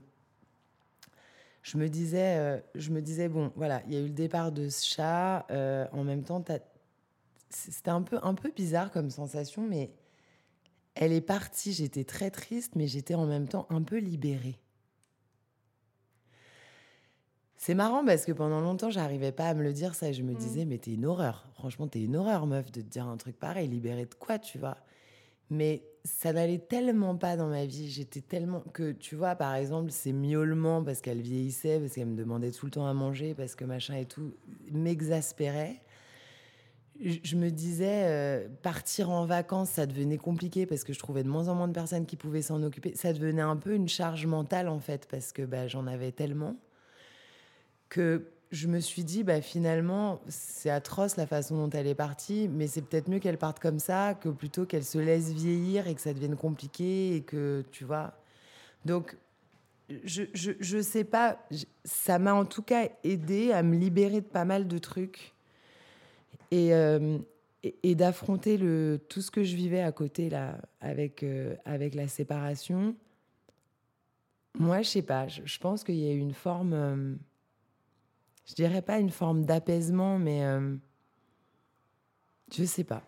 je me disais, euh, je me disais bon, voilà, il y a eu le départ de ce chat. Euh, en même temps, c'était un peu, un peu bizarre comme sensation, mais elle est partie. J'étais très triste, mais j'étais en même temps un peu libérée. C'est marrant parce que pendant longtemps, j'arrivais pas à me le dire ça. Et je me mmh. disais, mais t'es une horreur. Franchement, t'es une horreur, meuf, de te dire un truc pareil. Libérée de quoi, tu vois? Mais ça n'allait tellement pas dans ma vie. J'étais tellement. Que, tu vois, par exemple, ces miaulements parce qu'elle vieillissait, parce qu'elle me demandait tout le temps à manger, parce que machin et tout, m'exaspérait. Je me disais, euh, partir en vacances, ça devenait compliqué parce que je trouvais de moins en moins de personnes qui pouvaient s'en occuper. Ça devenait un peu une charge mentale, en fait, parce que bah, j'en avais tellement que je me suis dit, bah, finalement, c'est atroce la façon dont elle est partie, mais c'est peut-être mieux qu'elle parte comme ça que plutôt qu'elle se laisse vieillir et que ça devienne compliqué et que, tu vois. Donc, je, je, je sais pas, ça m'a en tout cas aidé à me libérer de pas mal de trucs et, euh, et, d'affronter le, tout ce que je vivais à côté là, avec, euh, avec la séparation. Moi, je sais pas, je, pense qu'il y a une forme. Euh, je dirais pas une forme d'apaisement, mais euh, je sais pas.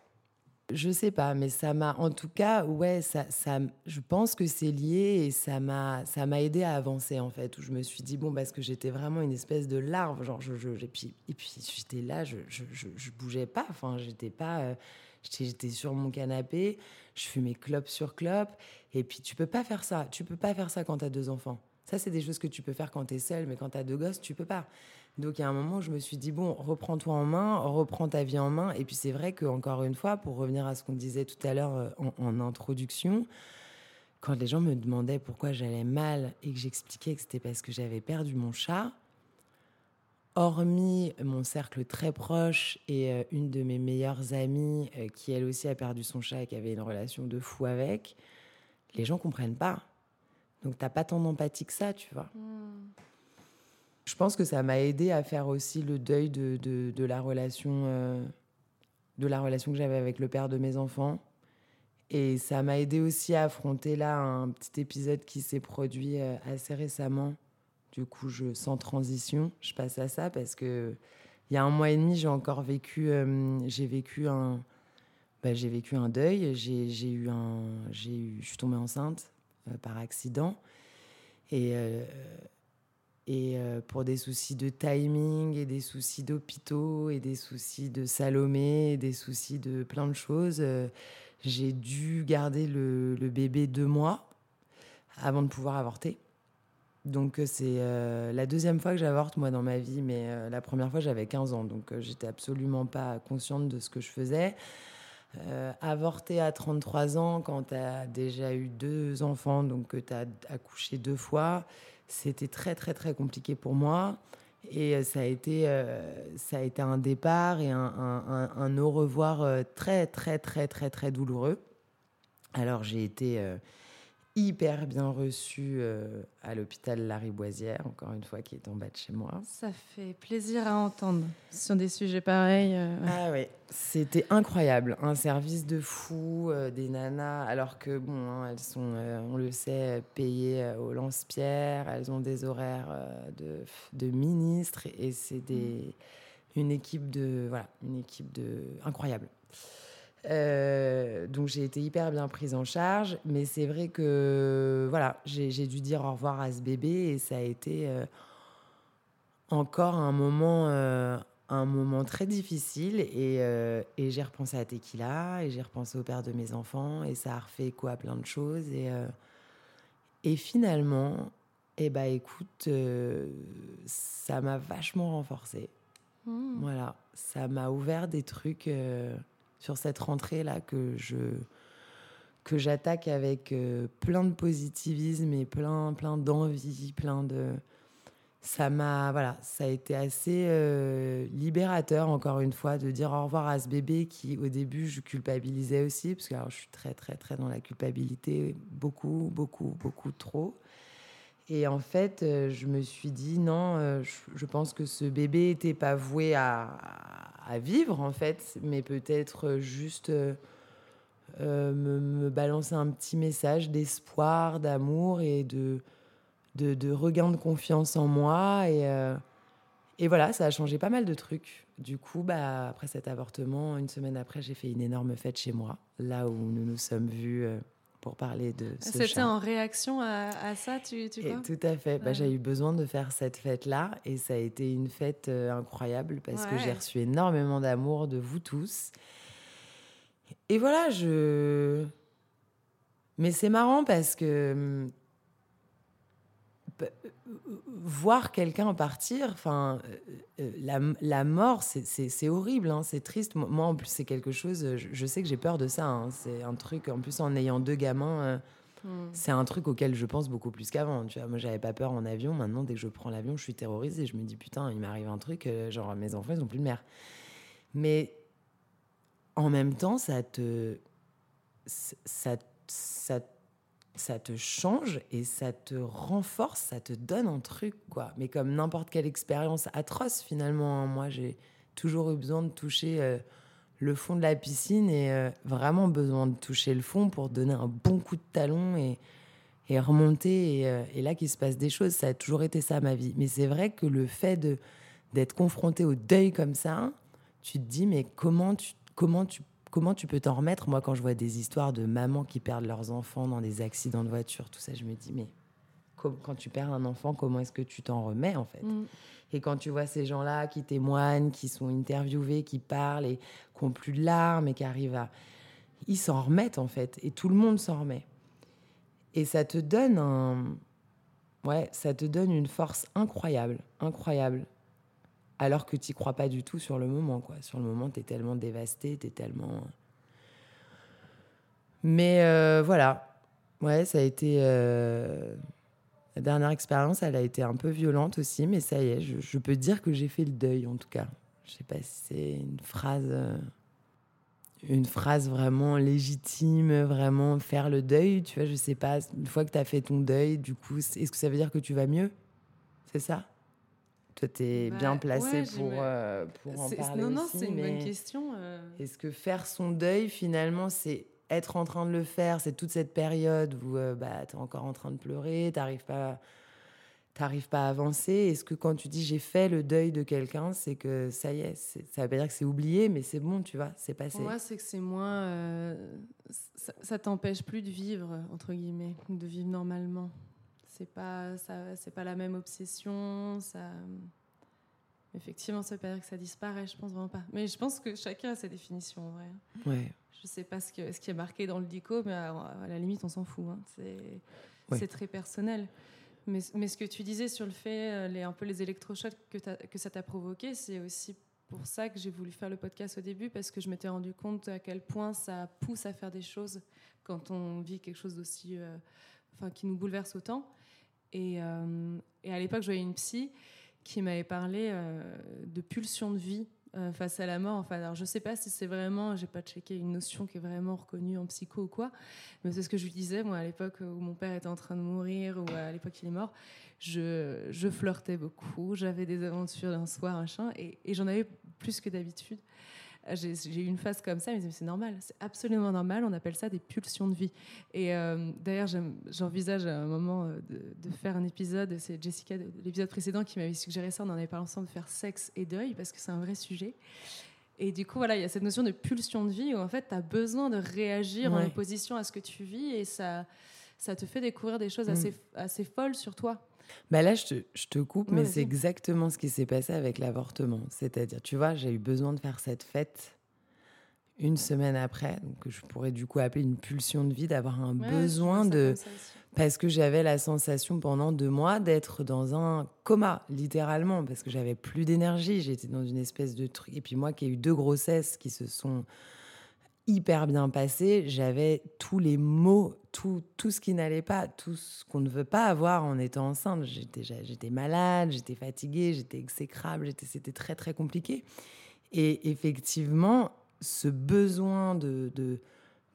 Je sais pas, mais ça m'a, en tout cas, ouais, ça, ça, je pense que c'est lié et ça m'a, ça m'a aidé à avancer en fait. Où je me suis dit bon, parce que j'étais vraiment une espèce de larve, genre je, et puis, et puis j'étais là, je, je, je, bougeais pas, enfin j'étais pas, euh, j'étais sur mon canapé, je fumais clope sur clope, et puis tu peux pas faire ça, tu peux pas faire ça quand tu as deux enfants. Ça, c'est des choses que tu peux faire quand tu es seul, mais quand tu as deux gosses, tu peux pas. Donc, a un moment, je me suis dit, bon, reprends-toi en main, reprends ta vie en main. Et puis, c'est vrai qu'encore une fois, pour revenir à ce qu'on disait tout à l'heure euh, en, introduction, quand les gens me demandaient pourquoi j'allais mal et que j'expliquais que c'était parce que j'avais perdu mon chat, hormis mon cercle très proche et euh, une de mes meilleures amies euh, qui elle aussi a perdu son chat et qui avait une relation de fou avec, les gens comprennent pas. Donc t'as pas tant d'empathie que ça, tu vois. Hmm. Je pense que ça m'a aidé à faire aussi le deuil de, la relation euh, de la relation que j'avais avec le père de mes enfants. Et ça m'a aidé aussi à affronter là un petit épisode qui s'est produit euh, assez récemment. Du coup, je sans transition, je passe à ça parce que il y a un mois et demi, j'ai encore vécu, euh, j'ai vécu un, bah, j'ai vécu un deuil. J'ai eu un, j'ai eu, je suis tombée enceinte par accident et et euh, pour des soucis de timing et des soucis d'hôpitaux et des soucis de Salomé et des soucis de plein de choses, euh, j'ai dû garder le, bébé deux mois avant de pouvoir avorter. Donc euh, c'est la deuxième fois que j'avorte moi dans ma vie, mais la première fois j'avais 15 ans, donc j'étais absolument pas consciente de ce que je faisais. avorter à 33 ans quand tu as déjà eu deux enfants, donc que tu as accouché deux fois, c'était très très très compliqué pour moi. Et euh, ça a été, euh, ça a été un départ et un, un, un, au revoir euh, très très très très très douloureux. Alors j'ai été hyper bien reçue euh, à l'hôpital Lariboisière, encore une fois, qui est en bas de chez moi. Ça fait plaisir à entendre sur des sujets pareils. Euh, ah oui, c'était incroyable. Un service de fou, euh, des nanas, alors que, bon, hein, elles sont, on le sait, payées au lance-pierre, elles ont des horaires de, de ministres, et c'est des, une équipe de, voilà, une équipe de, incroyable. Euh, donc j'ai été hyper bien prise en charge, mais c'est vrai que voilà, j'ai dû dire au revoir à ce bébé et ça a été euh, encore un moment, euh, un moment très difficile et, et j'ai repensé à Tequila et j'ai repensé au père de mes enfants et ça a refait écho à plein de choses et, et finalement, eh ben écoute, ça m'a vachement renforcée. Mmh. Voilà, ça m'a ouvert des trucs sur cette rentrée-là que je que j'attaque avec euh, plein de positivisme et plein, plein d'envie, plein de... ça m'a voilà, ça a été assez euh, libérateur encore une fois de dire au revoir à ce bébé qui au début je culpabilisais aussi parce que je suis très très très dans la culpabilité beaucoup beaucoup beaucoup trop. Et en fait, euh, je me suis dit non, je, pense que ce bébé était pas voué à, à vivre en fait, mais peut-être juste me, me, balancer un petit message d'espoir, d'amour et de de, regain de confiance en moi. Et, euh, et voilà, ça a changé pas mal de trucs. Du coup, bah, après cet avortement, une semaine après, j'ai fait une énorme fête chez moi, là où nous nous sommes vus euh, pour parler de ce C'était en réaction à, ça, tu, tu crois? Tout à fait. Bah, j'ai eu besoin de faire cette fête-là et ça a été une fête euh, incroyable parce que j'ai reçu énormément d'amour de vous tous. Et voilà, je... Mais c'est marrant parce que hum, voir quelqu'un partir, enfin, euh, euh, la, mort, c'est horrible, hein, c'est triste. Moi, en plus, c'est quelque chose, je, sais que j'ai peur de ça. Hein. c'est un truc, en plus, en ayant deux gamins, euh, hmm. c'est un truc auquel je pense beaucoup plus qu'avant. Tu vois, moi, j'avais pas peur en avion. Maintenant, dès que je prends l'avion, je suis terrorisée. Je me dis, putain, il m'arrive un truc, genre, mes enfants, ils ont plus de mère. Mais en même temps, ça te. Ça, ça ça te change et ça te renforce, ça te donne un truc, quoi. Mais comme n'importe quelle expérience atroce, finalement, hein. moi, j'ai toujours eu besoin de toucher euh, le fond de la piscine et euh, vraiment besoin de toucher le fond pour donner un bon coup de talon et, remonter. Et, euh, et là, qu'il se passe des choses, ça a toujours été ça, ma vie. Mais c'est vrai que le fait de, d'être confronté au deuil comme ça, tu te dis, mais comment tu, comment tu comment tu peux t'en remettre? Moi, quand je vois des histoires de mamans qui perdent leurs enfants dans des accidents de voiture, tout ça, je me dis, mais quand tu perds un enfant, comment est-ce que tu t'en remets, en fait? Mm. Et quand tu vois ces gens-là qui témoignent, qui sont interviewés, qui parlent et qui n'ont plus de larmes et qui arrivent à... Ils s'en remettent, en fait. Et tout le monde s'en remet. Et ça te donne un... Ouais, ça te donne une force incroyable, incroyable alors que tu crois pas du tout sur le moment. Quoi. Sur le moment, tu es tellement dévasté, tu es tellement... Mais euh, voilà, ouais, ça a été... Euh, la dernière expérience, elle a été un peu violente aussi, mais ça y est, je, peux dire que j'ai fait le deuil en tout cas. Je sais pas si c'est une phrase... Euh, une phrase vraiment légitime, vraiment faire le deuil, tu vois, je sais pas, une fois que tu as fait ton deuil, du coup, est-ce que ça veut dire que tu vas mieux? C'est ça? Toi, tu es bah, bien placé pour, euh, pour en parler. Non, non, c'est une bonne question. Euh. Est-ce que faire son deuil, finalement, c'est être en train de le faire C'est toute cette période où euh, bah, tu es encore en train de pleurer, tu n'arrives pas, pas à avancer? Est-ce que quand tu dis j'ai fait le deuil de quelqu'un, c'est que ça y est, ça veut pas dire que c'est oublié, mais c'est bon, tu vois, c'est passé? Pour moi, c'est que c'est moins. ça, ça t'empêche plus de vivre, entre guillemets, de vivre normalement c'est pas ça c'est pas la même obsession ça effectivement ça veut pas dire que ça disparaît je pense vraiment pas. Mais je pense que chacun a sa définition en vrai. Ouais. Je sais pas ce, que, ce qui est marqué dans le dico mais à, la limite on s'en fout hein. c'est c'est très personnel. Mais, mais, ce que tu disais sur le fait euh, les un peu les électrochocs que, que ça t'a provoqué c'est aussi pour ça que j'ai voulu faire le podcast au début parce que je m'étais rendu compte à quel point ça pousse à faire des choses quand on vit quelque chose d'aussi euh, enfin qui nous bouleverse autant euh, et, à l'époque, j'avais une psy qui m'avait parlé euh, de pulsion de vie euh, face à la mort. Enfin, alors je sais pas si c'est vraiment, j'ai pas checké une notion qui est vraiment reconnue en psycho ou quoi, mais c'est ce que je lui disais moi à l'époque où mon père était en train de mourir ou à l'époque il est mort. Je, je flirtais beaucoup, j'avais des aventures d'un soir, et, et j'en avais plus que d'habitude. J'ai eu une phase comme ça, mais c'est normal, c'est absolument normal, on appelle ça des pulsions de vie. Et euh, d'ailleurs, j'envisage à un moment euh, de, faire un épisode, c'est Jessica, l'épisode précédent, qui m'avait suggéré ça, on en avait parlé ensemble, de faire sexe et deuil, parce que c'est un vrai sujet. Et du coup, voilà, il y a cette notion de pulsion de vie où en fait, tu as besoin de réagir en opposition à ce que tu vis et ça, ça te fait découvrir des choses mm. assez, assez folles sur toi. Bah là, je te, je te coupe, mais c'est exactement ce qui s'est passé avec l'avortement. C'est-à-dire, tu vois, j'ai eu besoin de faire cette fête une semaine après, donc je pourrais du coup appeler une pulsion de vie, d'avoir un besoin de... Parce que j'avais la sensation pendant deux mois d'être dans un coma, littéralement, parce que j'avais plus d'énergie, j'étais dans une espèce de truc. Et puis moi qui ai eu deux grossesses qui se sont hyper bien passé. J'avais tous les mots, tout, tout ce qui n'allait pas, tout ce qu'on ne veut pas avoir en étant enceinte. J'étais, j'étais malade, j'étais fatiguée, j'étais exécrable, c'était très très compliqué. Et effectivement, ce besoin de, de,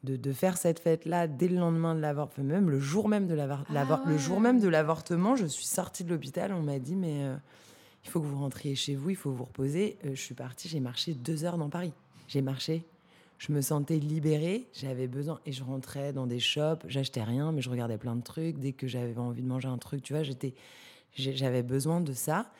de, faire cette fête-là dès le lendemain de l'avortement, même le jour même de l'avortement, le jour même de l'avortement, je suis sortie de l'hôpital, on m'a dit mais euh, il faut que vous rentriez chez vous, il faut vous reposer. Euh, je suis partie, j'ai marché deux heures dans Paris. J'ai marché je me sentais libérée, j'avais besoin et je rentrais dans des shops, j'achetais rien mais je regardais plein de trucs dès que j'avais envie de manger un truc, tu vois, j'étais j'avais besoin de ça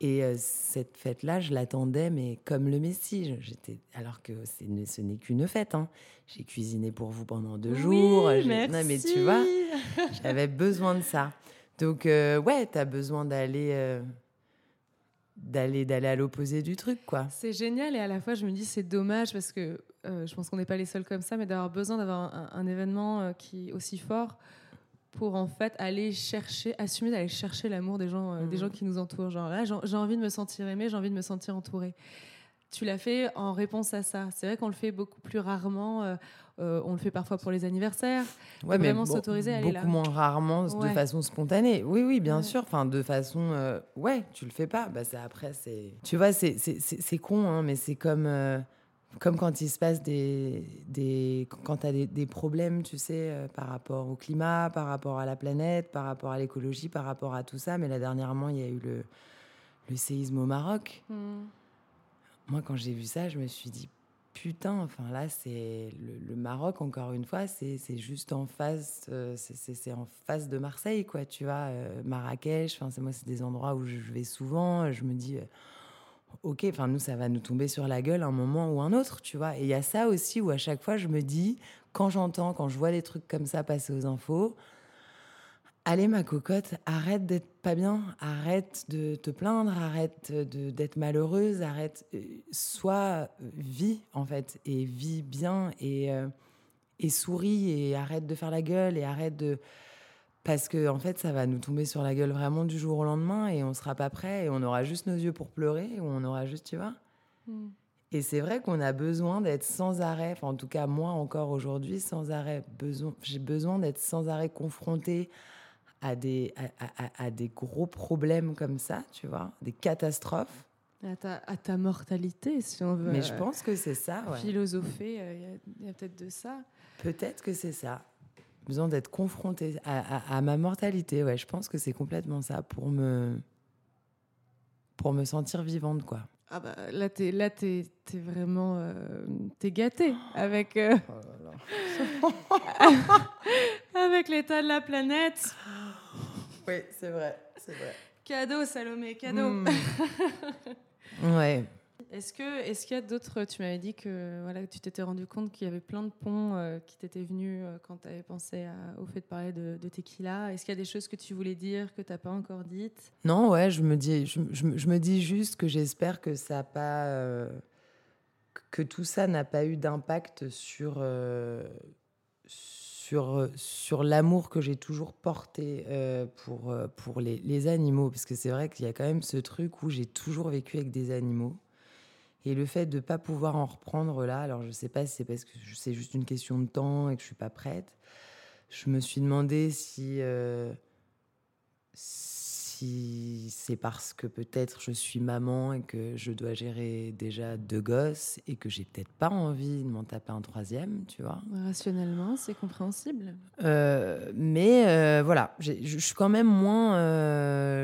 et euh, cette fête là, je l'attendais mais comme le Messie, j'étais alors que ce n'est qu'une fête hein. J'ai cuisiné pour vous pendant deux jours, merci. non mais tu vois, j'avais besoin de ça. Donc euh, ouais, tu as besoin d'aller euh, d'aller d'aller à l'opposé du truc quoi. C'est génial et à la fois je me dis c'est dommage parce que euh, je pense qu'on n'est pas les seuls comme ça, mais d'avoir besoin d'avoir un, événement euh, qui est aussi fort pour en fait aller chercher, assumer d'aller chercher l'amour des gens, euh, des gens mmh. qui nous entourent. Genre là, j'ai envie de me sentir aimée, j'ai envie de me sentir entourée. Tu l'as fait en réponse à ça. C'est vrai qu'on le fait beaucoup plus rarement. On le fait parfois pour les anniversaires. Ouais, mais vraiment s'autoriser à aller là. Beaucoup moins rarement, de façon spontanée. Oui, oui, bien sûr. Enfin, de façon, ouais, tu le fais pas. Bah, c'est après, c'est. Tu vois, c'est con, hein, mais c'est comme comme quand il se passe des, des quand tu as des, des, problèmes, tu sais, euh, par rapport au climat, par rapport à la planète, par rapport à l'écologie, par rapport à tout ça. Mais là, dernièrement, il y a eu le, le séisme au Maroc. Hmm. Moi, quand j'ai vu ça, je me suis dit, putain, enfin là, c'est le, Maroc, encore une fois, c'est juste en face, euh, c'est en face de Marseille, quoi, tu vois, euh, Marrakech, enfin, moi, c'est des endroits où je vais souvent, je me dis ok, enfin nous, ça va nous tomber sur la gueule un moment ou un autre, tu vois. Et il y a ça aussi où à chaque fois, je me dis, quand j'entends, quand je vois des trucs comme ça passer aux infos, allez ma cocotte, arrête d'être pas bien, arrête de te plaindre, arrête d'être malheureuse, arrête, euh, sois, vie en fait, et vis bien et, euh, et souris et arrête de faire la gueule et arrête de parce que en fait, ça va nous tomber sur la gueule vraiment du jour au lendemain et on sera pas prêt et on aura juste nos yeux pour pleurer ou on aura juste, tu vois. Hmm. Et c'est vrai qu'on a besoin d'être sans arrêt, en tout cas moi encore aujourd'hui, sans arrêt, besoin, j'ai besoin d'être sans arrêt confronté à des, à, des gros problèmes comme ça, tu vois, des catastrophes. À ta, à ta mortalité, si on veut. Mais je pense que c'est ça. Ouais. Philosopher, euh, il y a peut-être de ça. Peut-être que c'est ça besoin d'être confrontée à, ma mortalité. Ouais, je pense que c'est complètement ça pour me pour me sentir vivante, quoi. Ah bah là t'es là t'es es vraiment euh, t'es gâtée avec euh, oh avec l'état de la planète. Oui, c'est vrai, c'est vrai. Cadeau, Salomé, cadeau. Hmm. ouais. Est-ce que est-ce qu'il y a d'autres Tu m'avais dit que voilà, tu t'étais rendu compte qu'il y avait plein de ponts euh, qui t'étaient venus euh, quand tu avais pensé au fait de parler de, de tequila. Est-ce qu'il y a des choses que tu voulais dire que tu n'as pas encore dites? Non, ouais, je me dis, je, je, me dis juste que j'espère que ça a pas, euh, que tout ça n'a pas eu d'impact sur sur, sur l'amour que j'ai toujours porté pour, pour les, animaux. Parce que c'est vrai qu'il y a quand même ce truc où j'ai toujours vécu avec des animaux. Et le fait de ne pas pouvoir en reprendre là, alors je ne sais pas si c'est parce que c'est juste une question de temps et que je ne suis pas prête, je me suis demandé euh, si c'est parce que peut-être je suis maman et que je dois gérer déjà deux gosses et que j'ai peut-être pas envie de m'en taper un troisième, tu vois. Rationnellement, c'est compréhensible. Euh, mais euh, voilà, je suis quand même moins,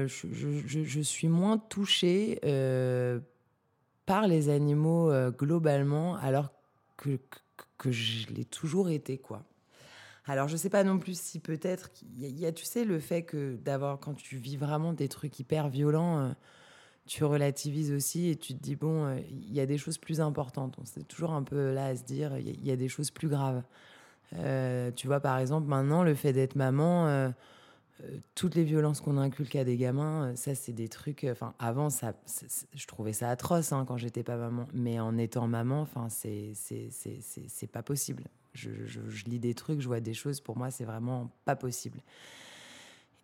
je, je, je, suis moins touchée par les animaux euh, globalement, alors que, que, je l'ai toujours été, quoi. Alors, je sais pas non plus si peut-être il y, a, tu sais, le fait que d'avoir quand tu vis vraiment des trucs hyper violents, euh, tu relativises aussi et tu te dis bon, euh, il y a des choses plus importantes. On c'est toujours un peu là à se dire il y, a des choses plus graves. tu vois, par exemple, maintenant, le fait d'être maman euh, toutes les violences qu'on inculque à des gamins, euh, ça, c'est des trucs. Euh, enfin, avant, ça, je trouvais ça atroce hein, quand j'étais pas maman. Mais en étant maman, enfin, c'est c'est pas possible. Je, lis des trucs, je vois des choses. Pour moi, c'est vraiment pas possible.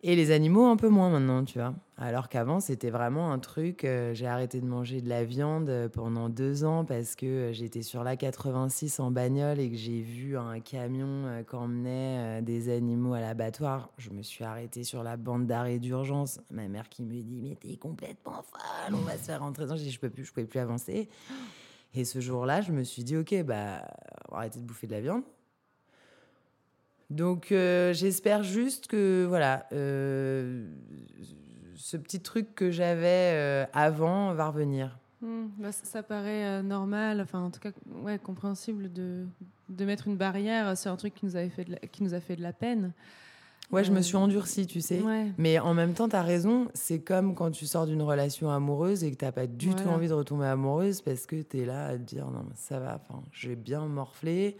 Et les animaux, un peu moins maintenant, tu vois. Alors qu'avant, c'était vraiment un truc. euh, j'ai arrêté de manger de la viande euh, pendant deux ans parce que euh, j'étais sur la 86 en bagnole et que j'ai vu un camion euh, qu'emmenait des animaux à l'abattoir. Je me suis arrêtée sur la bande d'arrêt d'urgence. Ma mère qui me dit Mais t'es complètement folle, on va se faire rentrer. J'ai dit Je peux plus, je pouvais plus avancer. Et ce jour-là, je me suis dit Ok, bah, on va arrêter de bouffer de la viande. Donc euh, j'espère juste que voilà, euh, ce petit truc que j'avais euh, avant va revenir. Hmm, bah, ça, paraît normal, enfin en tout cas ouais, compréhensible de, de mettre une barrière sur un truc qui nous, avait fait qui nous a fait de la peine. Ouais, je me suis endurcie, tu sais. Ouais. Mais en même temps, tu as raison, c'est comme quand tu sors d'une relation amoureuse et que tu pas du tout envie de retomber amoureuse parce que tu es là à te dire non, mais ça va, enfin, j'ai bien morflé.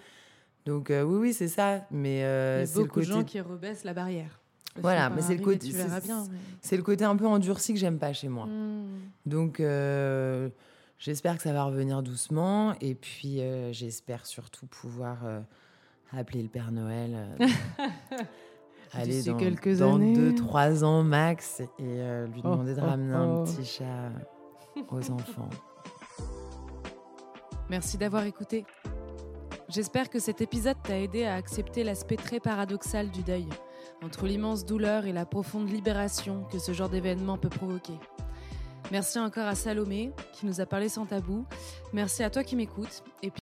Donc euh, oui, oui, c'est ça. Mais euh, c'est beaucoup de côté, gens qui rebaissent la barrière. Voilà, film mais c'est le côté- c'est- mais- le un peu endurci que j'aime pas chez moi. Hmm. Donc, euh, j'espère que ça va revenir doucement. Et puis, euh, j'espère surtout pouvoir appeler le Père Noël. aller dans, quelques dans années. deux, trois ans max et euh, lui Oh, demander de oh, ramener oh. un petit chat aux enfants. Merci d'avoir écouté. J'espère que cet épisode t'a aidé à accepter l'aspect très paradoxal du deuil, entre l'immense douleur et la profonde libération que ce genre d'événement peut provoquer. Merci encore à Salomé qui nous a parlé sans tabou. Merci à toi qui m'écoutes. Et puis